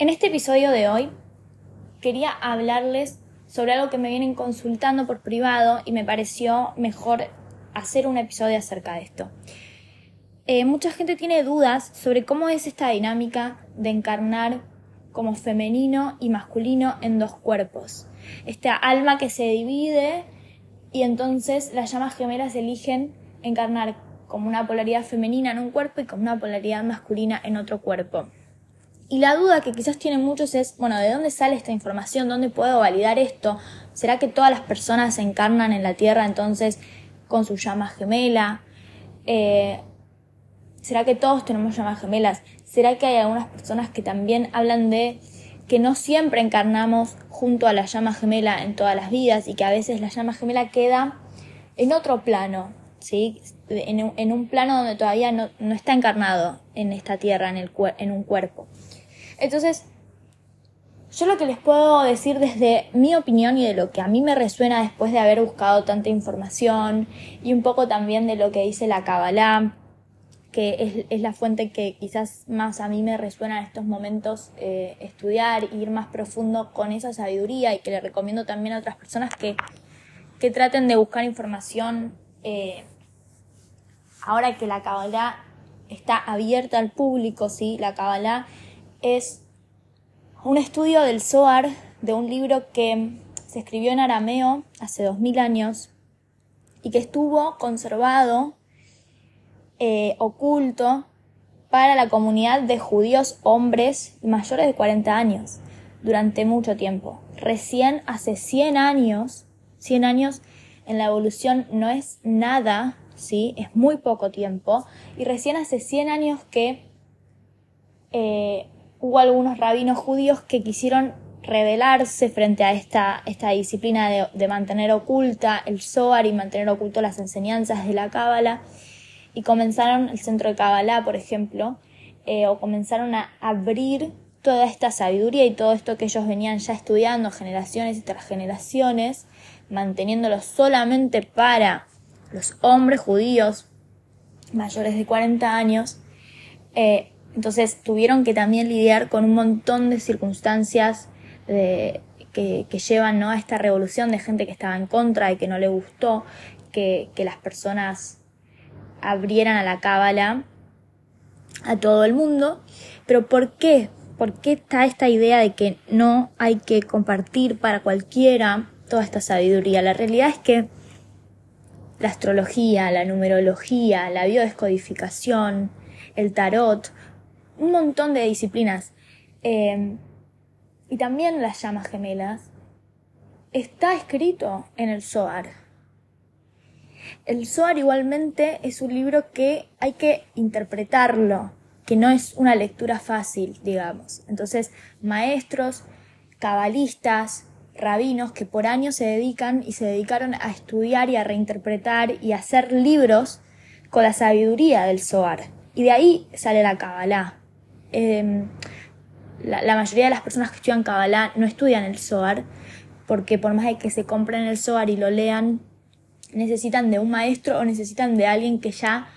En este episodio de hoy quería hablarles sobre algo que me vienen consultando por privado y me pareció mejor hacer un episodio acerca de esto. Eh, mucha gente tiene dudas sobre cómo es esta dinámica de encarnar como femenino y masculino en dos cuerpos. Esta alma que se divide y entonces las llamas gemelas eligen encarnar como una polaridad femenina en un cuerpo y como una polaridad masculina en otro cuerpo. Y la duda que quizás tienen muchos es, bueno, ¿de dónde sale esta información? ¿Dónde puedo validar esto? ¿Será que todas las personas se encarnan en la Tierra entonces con su llama gemela? Eh, ¿Será que todos tenemos llamas gemelas? ¿Será que hay algunas personas que también hablan de que no siempre encarnamos junto a la llama gemela en todas las vidas y que a veces la llama gemela queda en otro plano, ¿sí? En un, plano donde todavía no, está encarnado en esta tierra, en, el, en un cuerpo. Entonces, yo lo que les puedo decir desde mi opinión y de lo que a mí me resuena después de haber buscado tanta información y un poco también de lo que dice la Kabbalah, que es, la fuente que quizás más a mí me resuena en estos momentos eh, estudiar e ir más profundo con esa sabiduría y que le recomiendo también a otras personas que, que traten de buscar información eh, ahora que la Kabbalah está abierta al público, ¿sí? La Kabbalah es un estudio del Zohar, de un libro que se escribió en arameo hace dos mil años y que estuvo conservado, eh, oculto, para la comunidad de judíos hombres mayores de 40 años durante mucho tiempo. Recién hace 100 años, 100 años en la evolución no es nada, ¿sí? Es muy poco tiempo. Y recién hace 100 años que eh, hubo algunos rabinos judíos que quisieron rebelarse frente a esta, esta disciplina de, mantener oculta el Zohar y mantener oculto las enseñanzas de la Cábala y comenzaron el centro de Kabbalah, por ejemplo, eh, o comenzaron a abrir toda esta sabiduría y todo esto que ellos venían ya estudiando generaciones y tras generaciones, manteniéndolo solamente para los hombres judíos mayores de 40 años, eh, entonces tuvieron que también lidiar con un montón de circunstancias que, llevan a esta revolución de gente que estaba en contra y que no le gustó que, las personas abrieran a la cábala a todo el mundo. Pero ¿por qué? ¿Por qué está esta idea de que no hay que compartir para cualquiera toda esta sabiduría? La realidad es que la astrología, la numerología, la biodescodificación, el tarot, un montón de disciplinas. Em, y también las llamas gemelas. Está escrito en el Zohar. El Zohar igualmente es un libro que hay que interpretarlo, que no es una lectura fácil, digamos. Entonces, maestros, cabalistas, rabinos que por años se dedican y se dedicaron a estudiar y a reinterpretar y a hacer libros con la sabiduría del Zohar. Y de ahí sale la Kabbalah. Em, la, mayoría de las personas que estudian Kabbalah no estudian el Zohar, porque por más de que se compren el Zohar y lo lean, necesitan de un maestro o necesitan de alguien que ya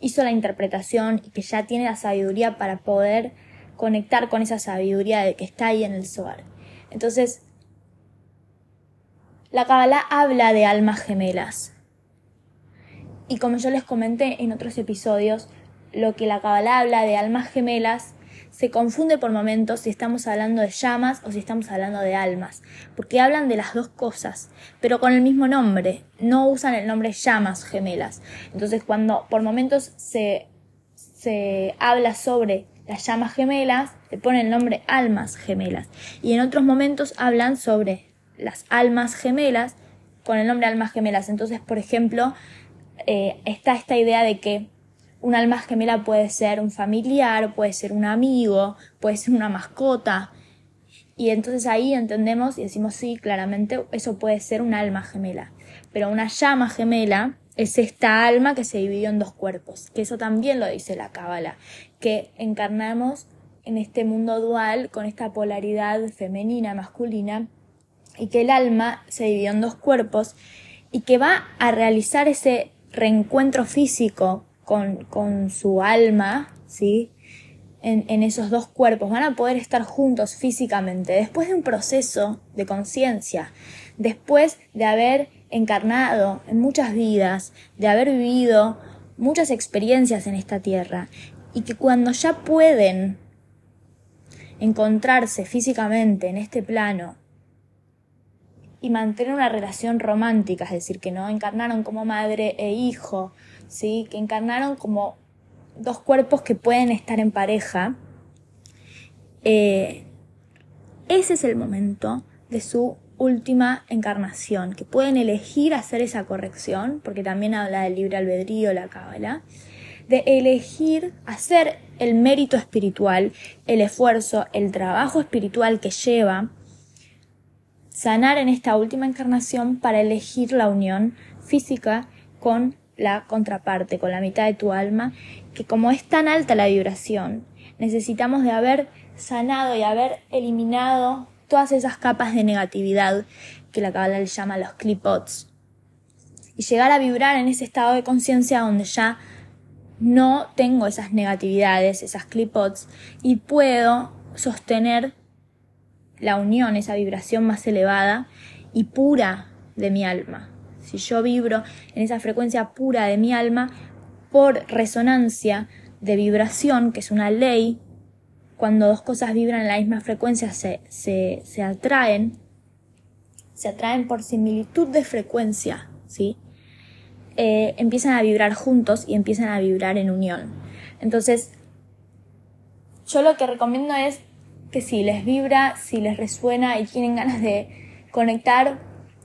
hizo la interpretación y que ya tiene la sabiduría para poder conectar con esa sabiduría de que está ahí en el Zohar. Entonces, la Kabbalah habla de almas gemelas. Y como yo les comenté en otros episodios, lo que la Kabbalah habla de almas gemelas se confunde por momentos si estamos hablando de llamas o si estamos hablando de almas, porque hablan de las dos cosas, pero con el mismo nombre, no usan el nombre llamas gemelas. Entonces cuando por momentos se, se habla sobre las llamas gemelas, le ponen el nombre almas gemelas, y en otros momentos hablan sobre las almas gemelas con el nombre almas gemelas. Entonces, por ejemplo, eh, está esta idea de que un alma gemela puede ser un familiar, puede ser un amigo, puede ser una mascota. Y entonces ahí entendemos y decimos sí, claramente eso puede ser un alma gemela. Pero una llama gemela es esta alma que se dividió en dos cuerpos, que eso también lo dice la Cábala, que encarnamos en este mundo dual con esta polaridad femenina, masculina, y que el alma se dividió en dos cuerpos y que va a realizar ese reencuentro físico con, con su alma, ¿sí? en, esos dos cuerpos, van a poder estar juntos físicamente después de un proceso de conciencia, después de haber encarnado en muchas vidas, de haber vivido muchas experiencias en esta tierra, y que cuando ya pueden encontrarse físicamente en este plano y mantener una relación romántica, es decir, que no encarnaron como madre e hijo, ¿sí? que encarnaron como dos cuerpos que pueden estar en pareja, eh, ese es el momento de su última encarnación, que pueden elegir hacer esa corrección, porque también habla del libre albedrío, la cábala, de elegir hacer el mérito espiritual, el esfuerzo, el trabajo espiritual que lleva sanar en esta última encarnación para elegir la unión física con la contraparte, con la mitad de tu alma, que como es tan alta la vibración, necesitamos de haber sanado y haber eliminado todas esas capas de negatividad que la cabala le llama los clipots. Y llegar a vibrar en ese estado de conciencia donde ya no tengo esas negatividades, esas clipots, y puedo sostener la unión, esa vibración más elevada y pura de mi alma si yo vibro en esa frecuencia pura de mi alma, por resonancia de vibración, que es una ley, cuando dos cosas vibran en la misma frecuencia se, se, atraen, se atraen por similitud de frecuencia, ¿sí? Eh, empiezan a vibrar juntos y empiezan a vibrar en unión. Entonces, yo lo que recomiendo es que si les vibra, si les resuena y tienen ganas de conectar,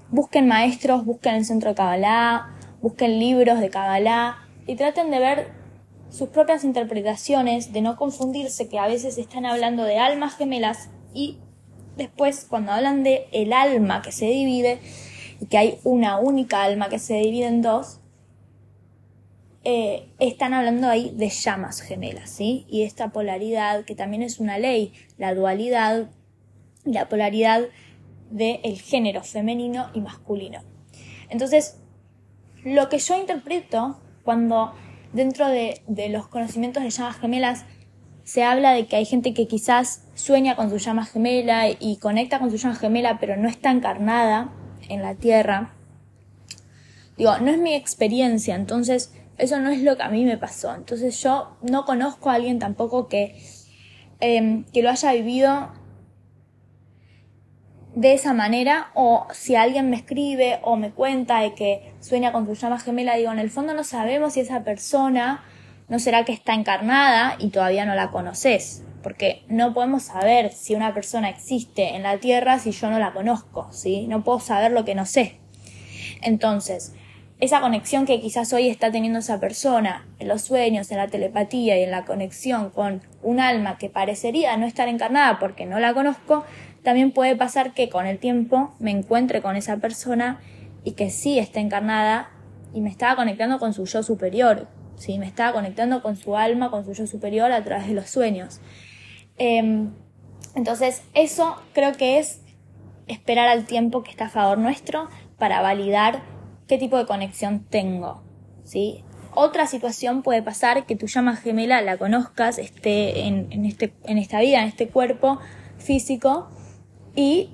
busquen maestros, busquen el centro de Kabbalah, busquen libros de Kabbalah y traten de ver sus propias interpretaciones, de no confundirse que a veces están hablando de almas gemelas y después cuando hablan de el alma que se divide y que hay una única alma que se divide en dos, eh, están hablando ahí de llamas gemelas, ¿sí? Y esta polaridad, que también es una ley, la dualidad, la polaridad del género femenino y masculino. Entonces, lo que yo interpreto cuando dentro de, los conocimientos de llamas gemelas se habla de que hay gente que quizás sueña con su llama gemela y conecta con su llama gemela, pero no está encarnada en la tierra. Digo, no es mi experiencia, entonces eso no es lo que a mí me pasó. Entonces yo no conozco a alguien tampoco que, em, que lo haya vivido de esa manera o si alguien me escribe o me cuenta de que sueña con su llama gemela, digo, en el fondo no sabemos si esa persona no será que está encarnada y todavía no la conoces, porque no podemos saber si una persona existe en la Tierra si yo no la conozco, ¿sí? No puedo saber lo que no sé. Entonces, esa conexión que quizás hoy está teniendo esa persona en los sueños, en la telepatía y en la conexión con un alma que parecería no estar encarnada porque no la conozco, también puede pasar que con el tiempo me encuentre con esa persona y que sí está encarnada y me estaba conectando con su yo superior, ¿sí? me estaba conectando con su alma, con su yo superior a través de los sueños. Em, entonces, eso creo que es esperar al tiempo que está a favor nuestro para validar qué tipo de conexión tengo. ¿sí? Otra situación puede pasar que tu llama gemela la conozcas, esté en, este, en esta vida, en este cuerpo físico, y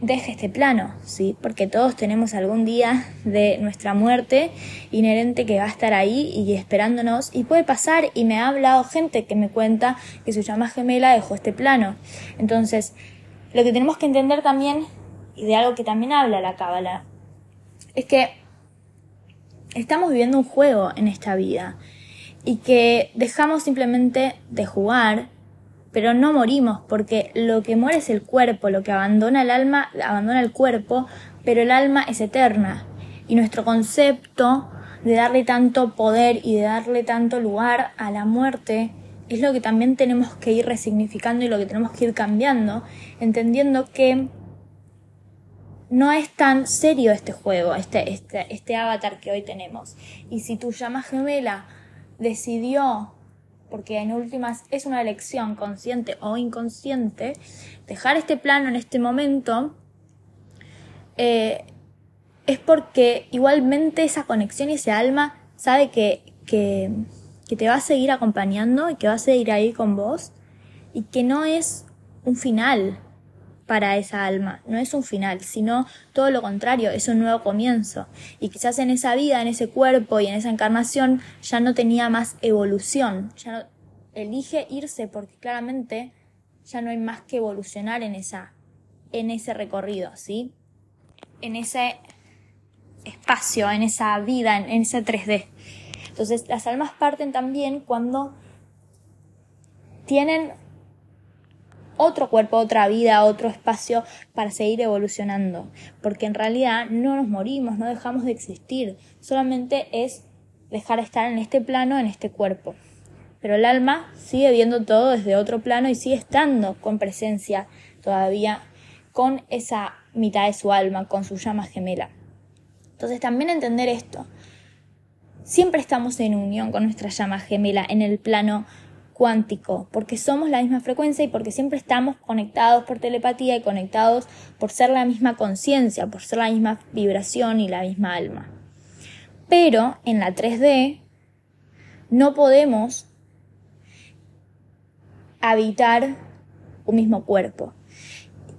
deje este plano, ¿sí? Porque todos tenemos algún día de nuestra muerte inherente que va a estar ahí y esperándonos y puede pasar y me ha hablado gente que me cuenta que su llama gemela dejó este plano. Entonces, lo que tenemos que entender también, y de algo que también habla la cábala, es que estamos viviendo un juego en esta vida y que dejamos simplemente de jugar pero no morimos porque lo que muere es el cuerpo, lo que abandona el alma abandona el cuerpo, pero el alma es eterna. Y nuestro concepto de darle tanto poder y de darle tanto lugar a la muerte es lo que también tenemos que ir resignificando y lo que tenemos que ir cambiando, entendiendo que no es tan serio este juego, este, este, este avatar que hoy tenemos. Y si tu llama gemela decidió porque en últimas es una elección consciente o inconsciente, dejar este plano en este momento, eh, es porque igualmente esa conexión y ese alma sabe que, que te va a seguir acompañando y que va a seguir ahí con vos y que no es un final para esa alma, no es un final, sino todo lo contrario, es un nuevo comienzo. Y quizás en esa vida, en ese cuerpo y en esa encarnación ya no tenía más evolución, ya elige irse porque claramente ya no hay más que evolucionar en esa en ese recorrido, ¿sí? En ese espacio, en esa vida, en, en ese 3D. Entonces, las almas parten también cuando tienen otro cuerpo, otra vida, otro espacio para seguir evolucionando. Porque en realidad no nos morimos, no dejamos de existir. Solamente es dejar de estar en este plano, en este cuerpo. Pero el alma sigue viendo todo desde otro plano y sigue estando con presencia todavía con esa mitad de su alma, con su llama gemela. Entonces también entender esto. Siempre estamos en unión con nuestra llama gemela en el plano cuántico, porque somos la misma frecuencia y porque siempre estamos conectados por telepatía y conectados por ser la misma conciencia, por ser la misma vibración y la misma alma. Pero en la 3D no podemos habitar un mismo cuerpo.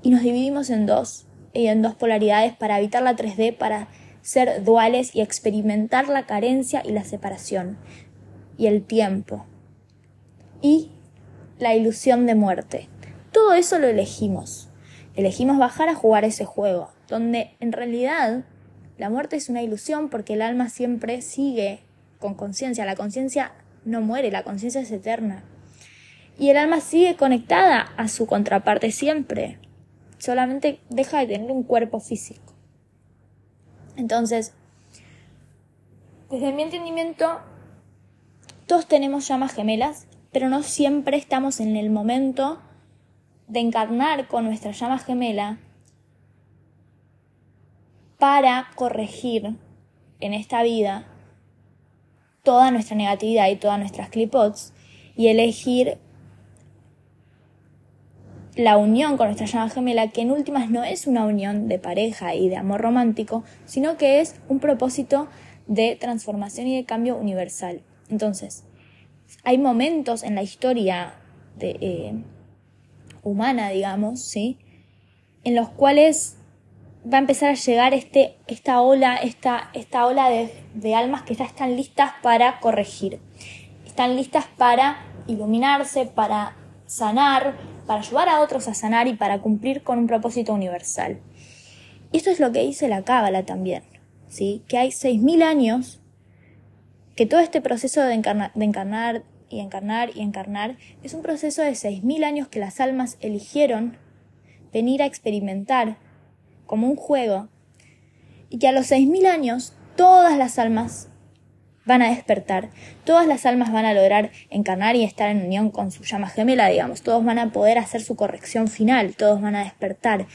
Y nos dividimos en dos, en dos polaridades para habitar la 3D, para ser duales y experimentar la carencia y la separación y el tiempo y la ilusión de muerte. Todo eso lo elegimos. Elegimos bajar a jugar ese juego, donde en realidad la muerte es una ilusión porque el alma siempre sigue con conciencia. La conciencia no muere, la conciencia es eterna. Y el alma sigue conectada a su contraparte siempre. Solamente deja de tener un cuerpo físico. Entonces, desde mi entendimiento, todos tenemos llamas gemelas pero no siempre estamos en el momento de encarnar con nuestra llama gemela para corregir en esta vida toda nuestra negatividad y todas nuestras clipots y elegir la unión con nuestra llama gemela, que en últimas no es una unión de pareja y de amor romántico, sino que es un propósito de transformación y de cambio universal. Entonces, hay momentos en la historia de, eh, humana, digamos, ¿sí? En los cuales va a empezar a llegar este, esta ola, esta, esta ola de, de almas que ya están listas para corregir. Están listas para iluminarse, para sanar, para ayudar a otros a sanar y para cumplir con un propósito universal. Esto es lo que dice la Cábala también, ¿sí? Que hay 6.000 años que todo este proceso de, de encarnar y encarnar y encarnar es un proceso de 6.000 años que las almas eligieron venir a experimentar como un juego y que a los 6.000 años todas las almas van a despertar, todas las almas van a lograr encarnar y estar en unión con su llama gemela, digamos, todos van a poder hacer su corrección final, todos van a despertar,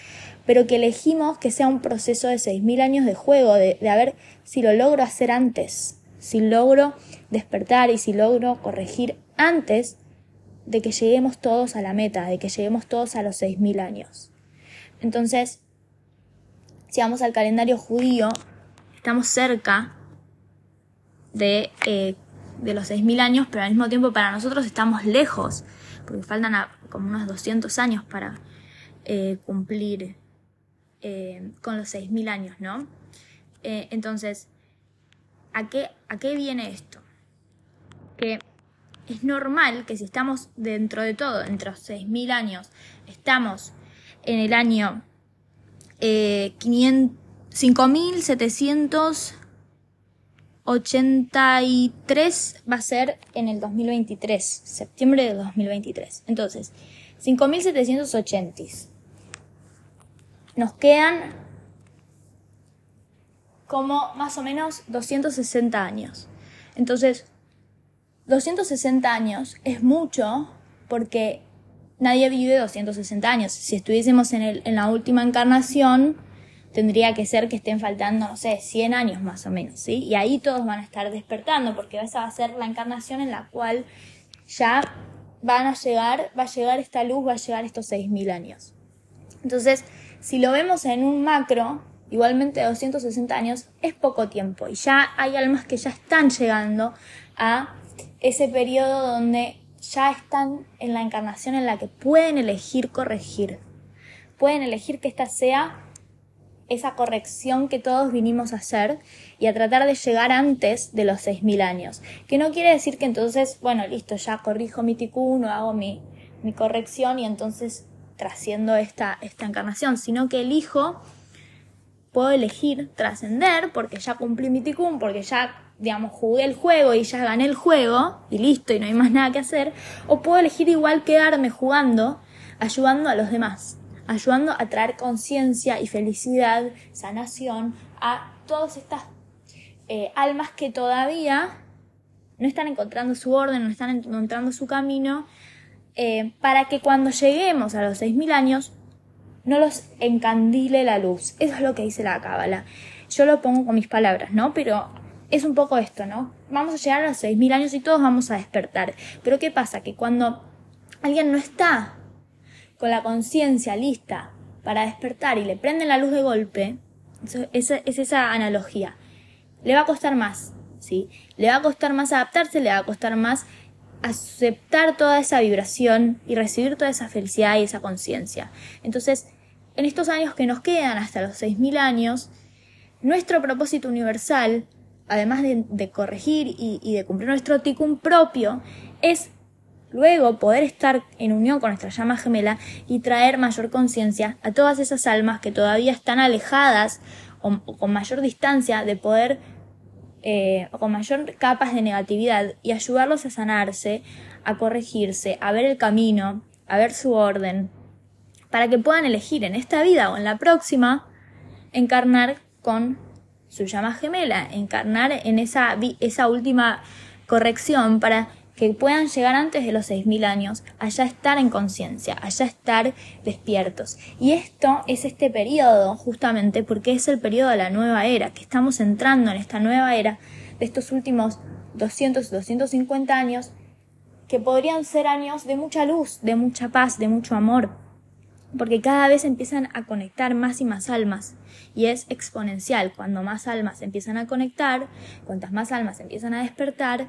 pero que elegimos que sea un proceso de 6.000 años de juego, de, de a ver si lo logro hacer antes, si logro despertar y si logro corregir antes de que lleguemos todos a la meta, de que lleguemos todos a los 6.000 años. Entonces, si vamos al calendario judío, estamos cerca de, eh, de los 6.000 años, pero al mismo tiempo para nosotros estamos lejos, porque faltan como unos 200 años para eh, cumplir eh, con los 6.000 años, ¿no? entonces, ¿A qué, ¿A qué viene esto? Que es normal que si estamos dentro de todo, entre los 6.000 años, estamos en el año eh, 5.783, va a ser en el 2023, septiembre de 2023. Entonces, 5.780. Nos quedan como más o menos 260 años. Entonces, 260 años es mucho porque nadie vive 260 años. Si estuviésemos en, el, en la última encarnación, tendría que ser que estén faltando, no sé, 100 años más o menos, ¿sí? Y ahí todos van a estar despertando porque esa va a ser la encarnación en la cual ya van a llegar, va a llegar esta luz, va a llegar estos 6.000 años. Entonces, si lo vemos en un macro, igualmente 260 años es poco tiempo y ya hay almas que ya están llegando a ese periodo donde ya están en la encarnación en la que pueden elegir corregir. Pueden elegir que esta sea esa corrección que todos vinimos a hacer y a tratar de llegar antes de los 6.000 años. Que no quiere decir que entonces, bueno, listo, ya corrijo mi tikkun o hago mi, mi corrección y entonces trasciendo esta, esta encarnación, sino que elijo, puedo elegir trascender porque ya cumplí mi tikkun, porque ya digamos, jugué el juego y ya gané el juego y listo y no hay más nada que hacer, o puedo elegir igual quedarme jugando, ayudando a los demás, ayudando a traer conciencia y felicidad, sanación a todas estas eh, almas que todavía no están encontrando su orden, no están encontrando su camino, eh, para que cuando lleguemos a los 6.000 años no los encandile la luz. Eso es lo que dice la cábala. Yo lo pongo con mis palabras, ¿no? Pero es un poco esto, ¿no? Vamos a llegar a los 6.000 años y todos vamos a despertar. Pero ¿qué pasa? Que cuando alguien no está con la conciencia lista para despertar y le prenden la luz de golpe, es, es esa analogía. Le va a costar más, ¿sí? Le va a costar más adaptarse, le va a costar más aceptar toda esa vibración y recibir toda esa felicidad y esa conciencia. Entonces, en estos años que nos quedan hasta los 6.000 años, nuestro propósito universal además de, corregir y, de cumplir nuestro ticum propio, es luego poder estar en unión con nuestra llama gemela y traer mayor conciencia a todas esas almas que todavía están alejadas o, con mayor distancia de poder eh, o con mayor capas de negatividad y ayudarlos a sanarse, a corregirse, a ver el camino, a ver su orden, para que puedan elegir en esta vida o en la próxima encarnar con su llama gemela, encarnar en esa, esa última corrección para que puedan llegar antes de los 6.000 años, allá estar en conciencia, allá estar despiertos. Y esto es este periodo, justamente porque es el periodo de la nueva era, que estamos entrando en esta nueva era de estos últimos 200, 250 años, que podrían ser años de mucha luz, de mucha paz, de mucho amor, porque cada vez empiezan a conectar más y más almas y es exponencial. Cuando más almas empiezan a conectar, cuantas más almas empiezan a despertar,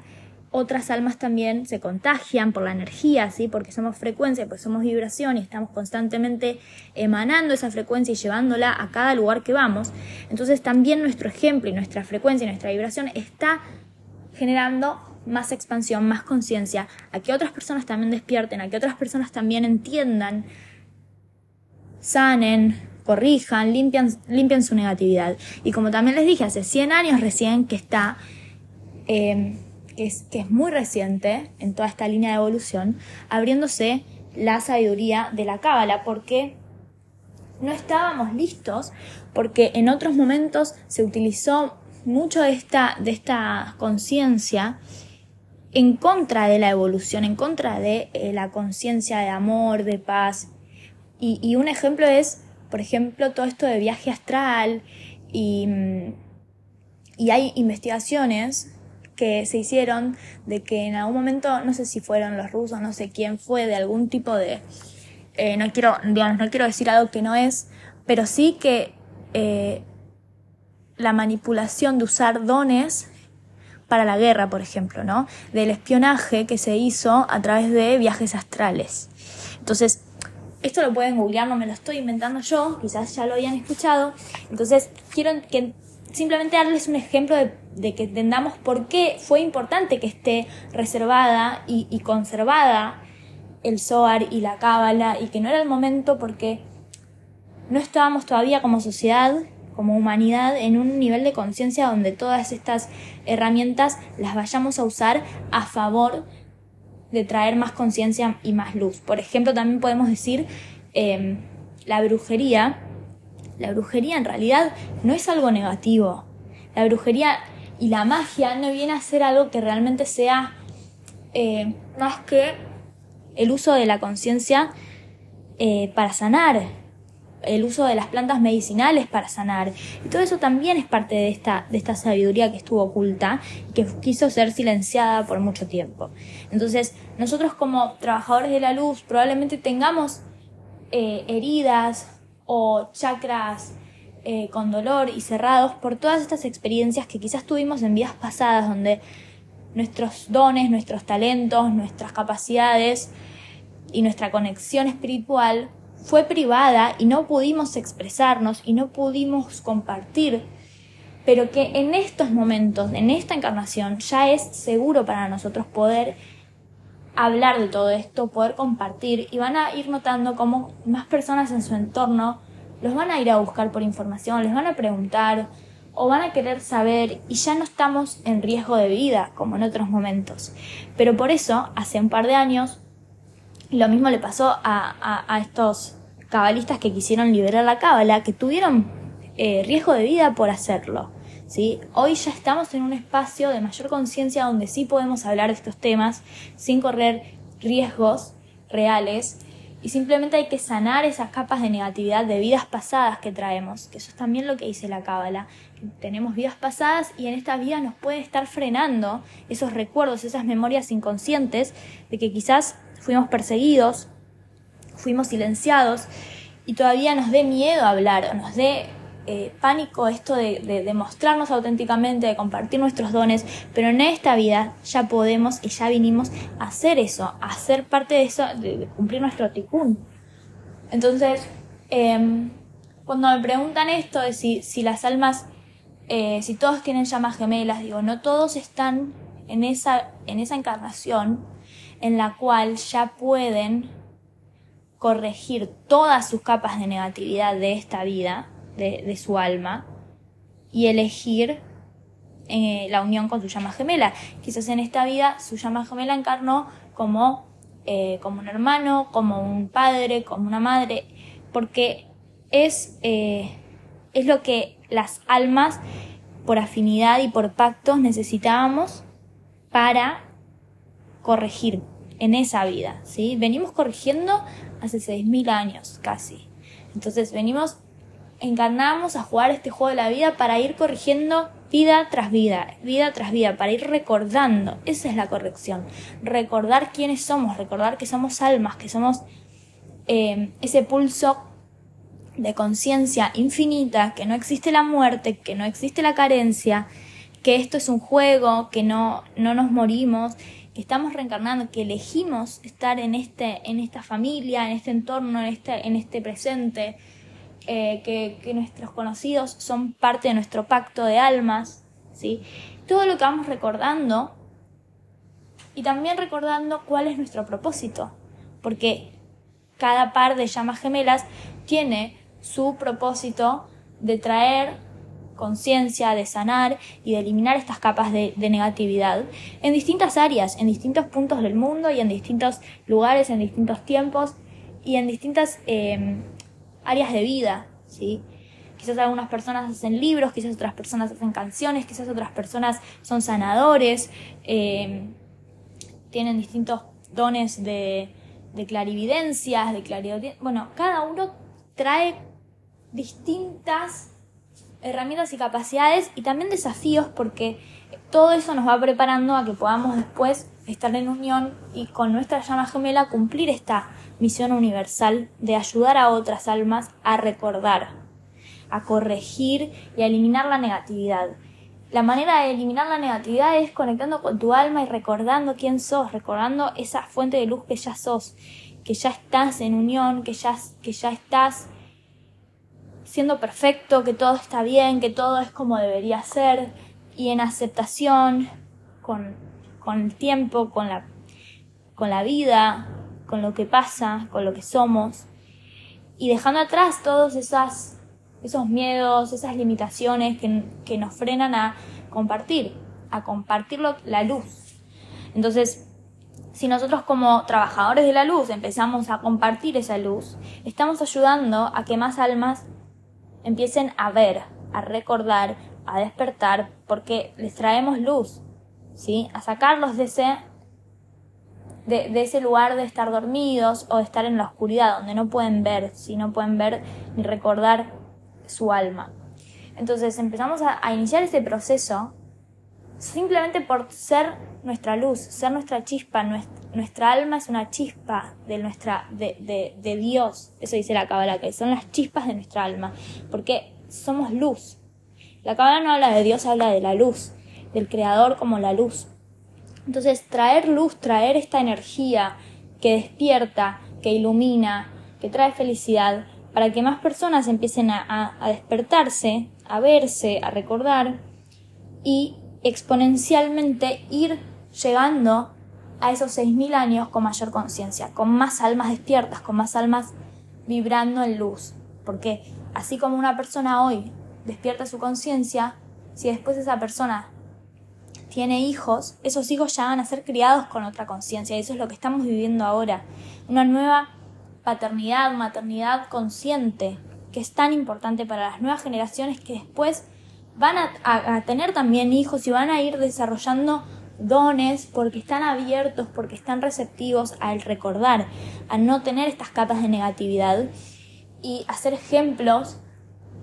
otras almas también se contagian por la energía, ¿sí? Porque somos frecuencia, porque somos vibración y estamos constantemente emanando esa frecuencia y llevándola a cada lugar que vamos. Entonces también nuestro ejemplo y nuestra frecuencia y nuestra vibración está generando más expansión, más conciencia, a que otras personas también despierten, a que otras personas también entiendan sanen, corrijan, limpian, su negatividad. Y como también les dije, hace 100 años recién que está, eh, que, es, que es muy reciente en toda esta línea de evolución, abriéndose la sabiduría de la cábala, porque no estábamos listos, porque en otros momentos se utilizó mucho de esta, de esta conciencia en contra de la evolución, en contra de eh, la conciencia de amor, de paz y, un ejemplo es, por ejemplo, todo esto de viaje astral y, y hay investigaciones que se hicieron de que en algún momento, no sé si fueron los rusos, no sé quién fue, de algún tipo de... Eh, no quiero, digamos, no quiero decir algo que no es, pero sí que eh, la manipulación de usar dones para la guerra, por ejemplo, ¿no? Del espionaje que se hizo a través de viajes astrales. Entonces, esto lo pueden googlear, no me lo estoy inventando yo, quizás ya lo hayan escuchado. Entonces, quiero que simplemente darles un ejemplo de, que entendamos por qué fue importante que esté reservada y, conservada el Zohar y la Cábala y que no era el momento porque no estábamos todavía como sociedad, como humanidad, en un nivel de conciencia donde todas estas herramientas las vayamos a usar a favor traer más conciencia y más luz. Por ejemplo, también podemos decir em, la brujería. La brujería en realidad no es algo negativo. La brujería y la magia no viene a ser algo que realmente sea eh, más que el uso de la conciencia eh, para sanar, el uso de las plantas medicinales para sanar. Y todo eso también es parte de esta, de esta sabiduría que estuvo oculta y que quiso ser silenciada por mucho tiempo. Entonces, nosotros como trabajadores de la luz probablemente tengamos eh, heridas o chakras eh, con dolor y cerrados por todas estas experiencias que quizás tuvimos en vidas pasadas donde nuestros dones, nuestros talentos, nuestras capacidades y nuestra conexión espiritual fue privada y no pudimos expresarnos y no pudimos compartir, pero que en estos momentos, en esta encarnación, ya es seguro para nosotros poder hablar de todo esto, poder compartir y van a ir notando cómo más personas en su entorno los van a ir a buscar por información, les van a preguntar o van a querer saber y ya no estamos en riesgo de vida como en otros momentos. Pero por eso, hace un par de años, lo mismo le pasó a, estos cabalistas que quisieron liberar la cábala, que tuvieron eh, riesgo de vida por hacerlo. ¿sí? Hoy ya estamos en un espacio de mayor conciencia donde sí podemos hablar de estos temas sin correr riesgos reales y simplemente hay que sanar esas capas de negatividad de vidas pasadas que traemos, que eso es también lo que dice la cábala. Tenemos vidas pasadas y en esta vida nos puede estar frenando esos recuerdos, esas memorias inconscientes de que quizás fuimos perseguidos, fuimos silenciados y todavía nos dé miedo hablar nos dé eh, pánico esto de, mostrarnos auténticamente, de compartir nuestros dones, pero en esta vida ya podemos y ya vinimos a hacer eso, a ser parte de eso, de, cumplir nuestro ticún. Entonces, em, cuando me preguntan esto de si, si las almas, eh, si todos tienen llamas gemelas, digo, no todos están en esa, en esa encarnación en la cual ya pueden corregir todas sus capas de negatividad de esta vida de, su alma y elegir eh, la unión con su llama gemela. Quizás en esta vida su llama gemela encarnó como, eh, como un hermano, como un padre, como una madre, porque es, eh, es lo que las almas por afinidad y por pactos necesitábamos para corregir en esa vida, ¿sí? Venimos corrigiendo hace 6.000 años casi. Entonces venimos encarnamos a jugar este juego de la vida para ir corrigiendo vida tras vida, vida tras vida, para ir recordando. Esa es la corrección. Recordar quiénes somos, recordar que somos almas, que somos eh, ese pulso de conciencia infinita, que no existe la muerte, que no existe la carencia, que esto es un juego, que no, no nos morimos, que estamos reencarnando, que elegimos estar en, este, en esta familia, en este entorno, en este, en este presente, eh, que, nuestros conocidos son parte de nuestro pacto de almas, ¿sí? Todo lo que vamos recordando y también recordando cuál es nuestro propósito, porque cada par de llamas gemelas tiene su propósito de traer conciencia, de sanar y de eliminar estas capas de, negatividad en distintas áreas, en distintos puntos del mundo y en distintos lugares, en distintos tiempos y en distintas eh, áreas de vida, ¿sí? Quizás algunas personas hacen libros, quizás otras personas hacen canciones, quizás otras personas son sanadores, eh, tienen distintos dones de, de clarividencias, de claridad. Bueno, cada uno trae distintas herramientas y capacidades y también desafíos porque todo eso nos va preparando a que podamos después estar en unión y con nuestra llama gemela cumplir esta misión universal de ayudar a otras almas a recordar, a corregir y a eliminar la negatividad. La manera de eliminar la negatividad es conectando con tu alma y recordando quién sos, recordando esa fuente de luz que ya sos, que ya estás en unión, que ya, que ya estás siendo perfecto, que todo está bien, que todo es como debería ser y en aceptación con, con el tiempo, con la, con la vida, con lo que pasa, con lo que somos, y dejando atrás todos esos miedos, esas limitaciones que, nos frenan a compartir, a compartir la luz. Entonces, si nosotros como trabajadores de la luz empezamos a compartir esa luz, estamos ayudando a que más almas empiecen a ver, a recordar, a despertar, porque les traemos luz, ¿sí? A sacarlos de ese de, ese lugar de estar dormidos o de estar en la oscuridad, donde no pueden ver, si no pueden ver ni recordar su alma. Entonces empezamos a, iniciar ese proceso simplemente por ser nuestra luz, ser nuestra chispa, nuestra, alma es una chispa de, nuestra, de, de, Dios, eso dice la Cábala, que son las chispas de nuestra alma, porque somos luz. La Cábala no habla de Dios, habla de la luz, del Creador como la luz. Entonces, traer luz, traer esta energía que despierta, que ilumina, que trae felicidad, para que más personas empiecen a, despertarse, a verse, a recordar y exponencialmente ir llegando a esos 6.000 años con mayor conciencia, con más almas despiertas, con más almas vibrando en luz. Porque así como una persona hoy despierta su conciencia, si después esa persona tiene hijos, esos hijos ya van a ser criados con otra conciencia. Y eso es lo que estamos viviendo ahora. Una nueva paternidad, maternidad consciente, que es tan importante para las nuevas generaciones que después van a, tener también hijos y van a ir desarrollando dones porque están abiertos, porque están receptivos al recordar, a no tener estas capas de negatividad y hacer ejemplos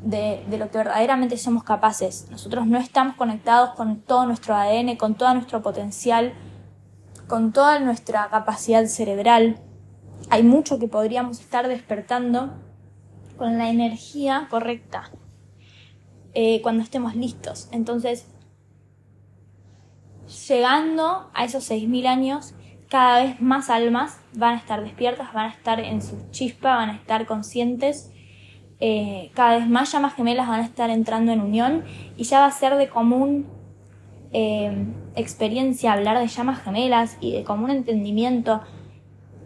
de, lo que verdaderamente somos capaces. Nosotros no estamos conectados con todo nuestro ADN, con todo nuestro potencial, con toda nuestra capacidad cerebral. Hay mucho que podríamos estar despertando con la energía correcta eh, cuando estemos listos. Entonces, llegando a esos 6.000 años, cada vez más almas van a estar despiertas, van a estar en su chispa, van a estar conscientes eh, cada vez más llamas gemelas van a estar entrando en unión y ya va a ser de común eh, experiencia hablar de llamas gemelas y de común entendimiento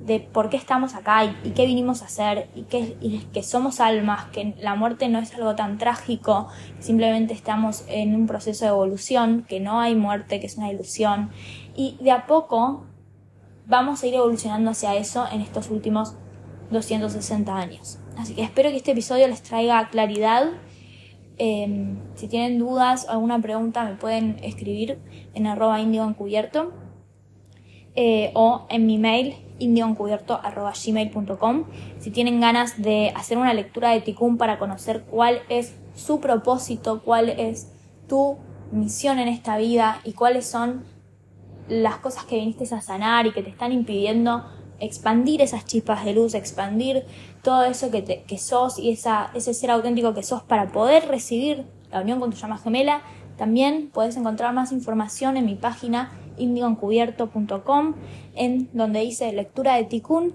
de por qué estamos acá y, qué vinimos a hacer y que, somos almas, que la muerte no es algo tan trágico, simplemente estamos en un proceso de evolución, que no hay muerte, que es una ilusión y de a poco vamos a ir evolucionando hacia eso en estos últimos 260 años. Así que espero que este episodio les traiga claridad. Em, si tienen dudas o alguna pregunta me pueden escribir en arroba indio encubierto eh, o en mi mail indioencubierto.gmail.com Si tienen ganas de hacer una lectura de Tikkun para conocer cuál es su propósito, cuál es tu misión en esta vida y cuáles son las cosas que viniste a sanar y que te están impidiendo expandir esas chispas de luz, expandir todo eso que, sos y ese ser auténtico que sos para poder recibir la unión con tu llama gemela. También puedes encontrar más información en mi página indioencubierto.com en donde hice lectura de Tikkun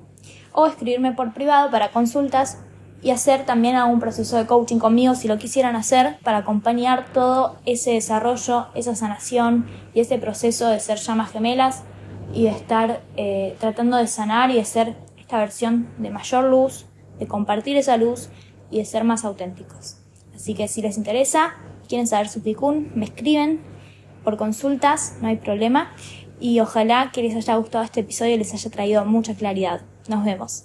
o escribirme por privado para consultas y hacer también algún proceso de coaching conmigo si lo quisieran hacer para acompañar todo ese desarrollo, esa sanación y ese proceso de ser llamas gemelas y de estar eh, tratando de sanar y de ser esta versión de mayor luz, de compartir esa luz y de ser más auténticos. Así que si les interesa, quieren saber su ticún, me escriben por consultas, no hay problema. Y ojalá que les haya gustado este episodio y les haya traído mucha claridad. Nos vemos.